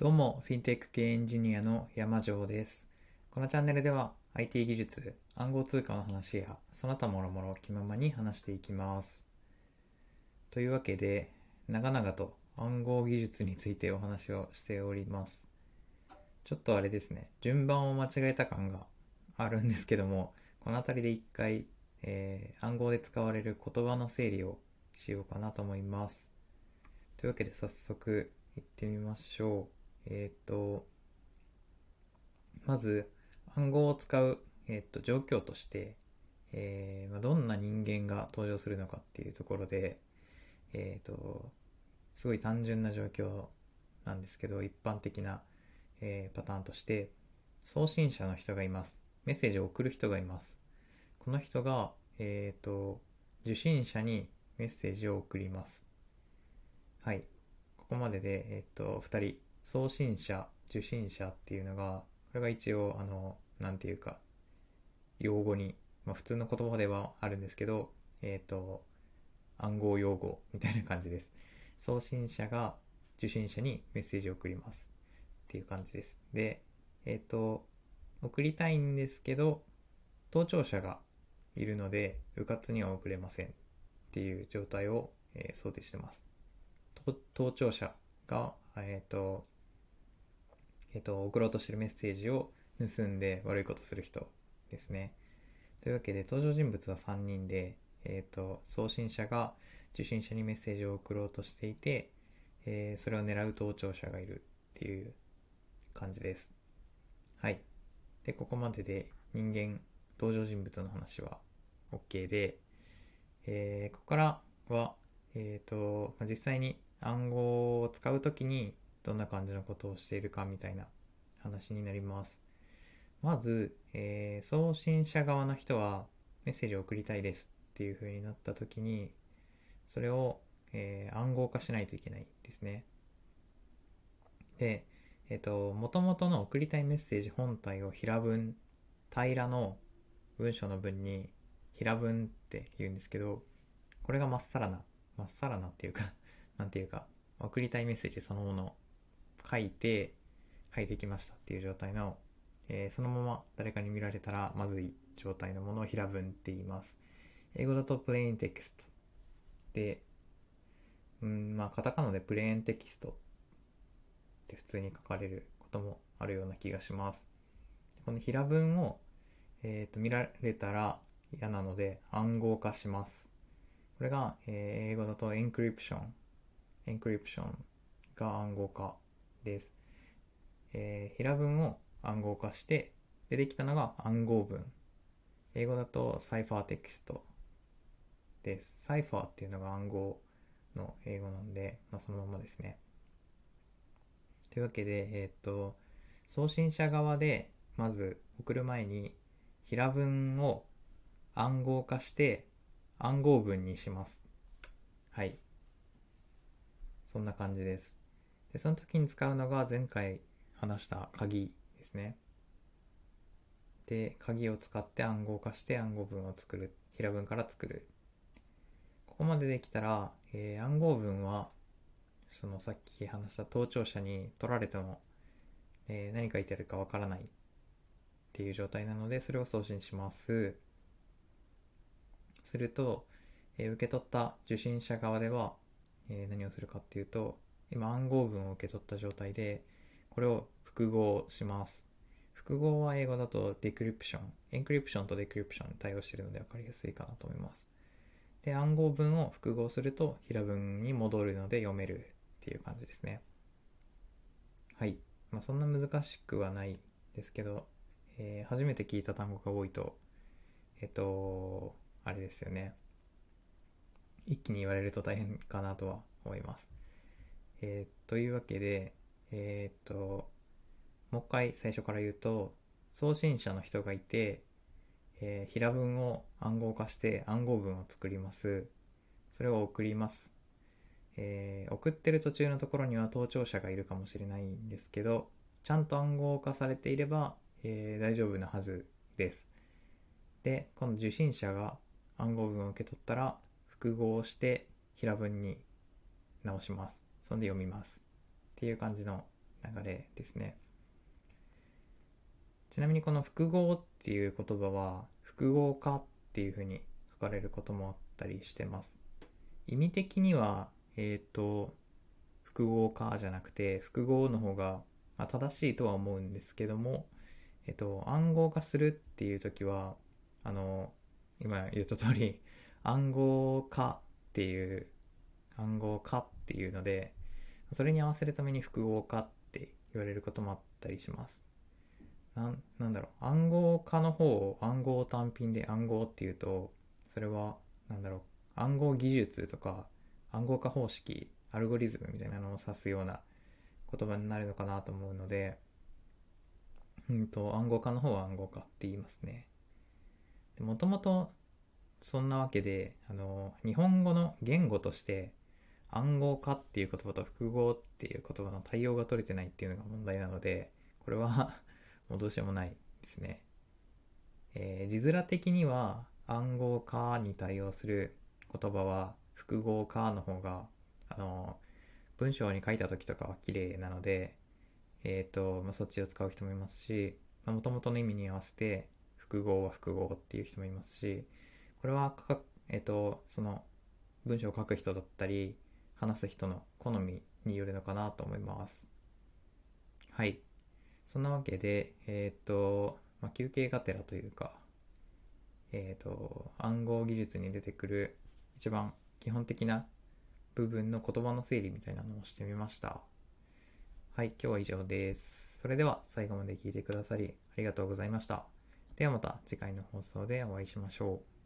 どうも、フィンテック系エンジニアの山城です。このチャンネルでは IT 技術、暗号通貨の話やその他もろもろ気ままに話していきます。というわけで、長々と暗号技術についてお話をしております。ちょっとあれですね、順番を間違えた感があるんですけども、この辺りで一回、えー暗号で使われる言葉の整理をしようかなと思います。というわけで早速行ってみましょう。えっ、と、まず暗号を使う、えー、と状況として、えーまあ、どんな人間が登場するのかっていうところで、えっ、と、すごい単純な状況なんですけど、一般的な、えーパターンとして、送信者の人がいます。メッセージを送る人がいます。この人が、えっ、と、受信者にメッセージを送ります。はい。ここまでで、えっ、と、二人、送信者、受信者っていうのが、これが一応、あの、なんていうか、用語に、まあ普通の言葉ではあるんですけど、えっ、と、暗号用語みたいな感じです。送信者が受信者にメッセージを送ります。っていう感じです。で、えっ、と、送りたいんですけど、盗聴者がいるので、迂闊には送れませんっていう状態を、えー想定してます。盗聴者が、えっ、と、えっ、と、送ろうとしてるメッセージを盗んで悪いことする人ですね。というわけで、登場人物は3人で、えっ、と、送信者が受信者にメッセージを送ろうとしていて、えーそれを狙う盗聴者がいるっていう感じです。はい。で、ここまでで人間、登場人物の話は OK で、えーここからは、えっ、と、まあ実際に暗号を使うときにどんな感じのことをしているかみたいな話になります。まず、えー送信者側の人はメッセージを送りたいですっていう風になったときに、それを、えー暗号化しないといけないですね。で、えっ、と、元々の送りたいメッセージ本体を平文、平らの文章の文に平文って言うんですけど、これがまっさらな、まっさらなっていうか、なんていうか、送りたいメッセージそのものを書いて、書いてきましたっていう状態の、えーそのまま誰かに見られたらまずい状態のものを平文って言います。英語だとプレインテキストで、うん、まあ、カタカナでプレーンテキストって普通に書かれることもあるような気がします。この平文を、えーと見られたら嫌なので暗号化します。これが、えー英語だと encryption。encryption が暗号化です。えー平文を暗号化して出てきたのが暗号文。英語だとサイファーテキストです。サイファーっていうのが暗号の英語なんで、まあ、そのままですね。というわけで、えーっと、送信者側で、まず送る前に、平文を暗号化して、暗号文にします。はい。そんな感じです。で、その時に使うのが前回話した鍵ですね。で、鍵を使って暗号化して暗号文を作る。平文から作る。ここまでできたら、えー暗号文は、そのさっき話した盗聴者に取られても、えー何書いてあるかわからないっていう状態なので、それを送信します。すると、えー受け取った受信者側では、えー何をするかっていうと、今暗号文を受け取った状態で、これを復号します。復号は英語だと decryption、encryption と decryption に対応しているので分かりやすいかなと思います。で、暗号文を復号すると平文に戻るので読めるっていう感じですね。はい。まあそんな難しくはないですけど、えー初めて聞いた単語が多いと、えっと、あれですよね。一気に言われると大変かなとは思います。えーというわけで、えーっと、もう一回最初から言うと、送信者の人がいて、えー平文を暗号化して暗号文を作ります。それを送ります。えー送ってる途中のところには盗聴者がいるかもしれないんですけど、ちゃんと暗号化されていれば、えー大丈夫なはずです。で、この受信者が暗号文を受け取ったら、複合して平文に直します。そんで読みます。っていう感じの流れですね。ちなみにこの複合っていう言葉は複合化っていうふうに書かれることもあったりしてます。意味的には、えっ、ー、と、複合化じゃなくて複合の方が、まあ、正しいとは思うんですけども、えっ、ー、と、暗号化するっていう時は、あの、今言った通り、暗号化っていう、暗号化っていうので、それに合わせるために複合化って言われることもあったりします。な、なんだろう、暗号化の方を暗号単品で暗号っていうと、それは、なんだろう、暗号技術とか暗号化方式、アルゴリズムみたいなのを指すような言葉になるのかなと思うので、うんと、暗号化の方は暗号化って言いますね。もともとそんなわけで、あの、日本語の言語として暗号化っていう言葉と複合っていう言葉の対応が取れてないっていうのが問題なので、これは もうどうしようもないですね。えー、字面的には暗号化に対応する言葉は複合化の方が、あの、文章に書いた時とかは綺麗なので、えっ、ー、と、まあ、そっちを使う人もいますし、もともとの意味に合わせて複合は複合っていう人もいますし、これはえっ、と、その文章を書く人だったり、話す人の好みによるのかなと思います。はい。そんなわけで、えっ、と、まあ、休憩がてらというか、えっ、と、暗号技術に出てくる一番基本的な部分の言葉の整理みたいなのをしてみました。はい、今日は以上です。それでは最後まで聞いてくださりありがとうございました。ではまた次回の放送でお会いしましょう。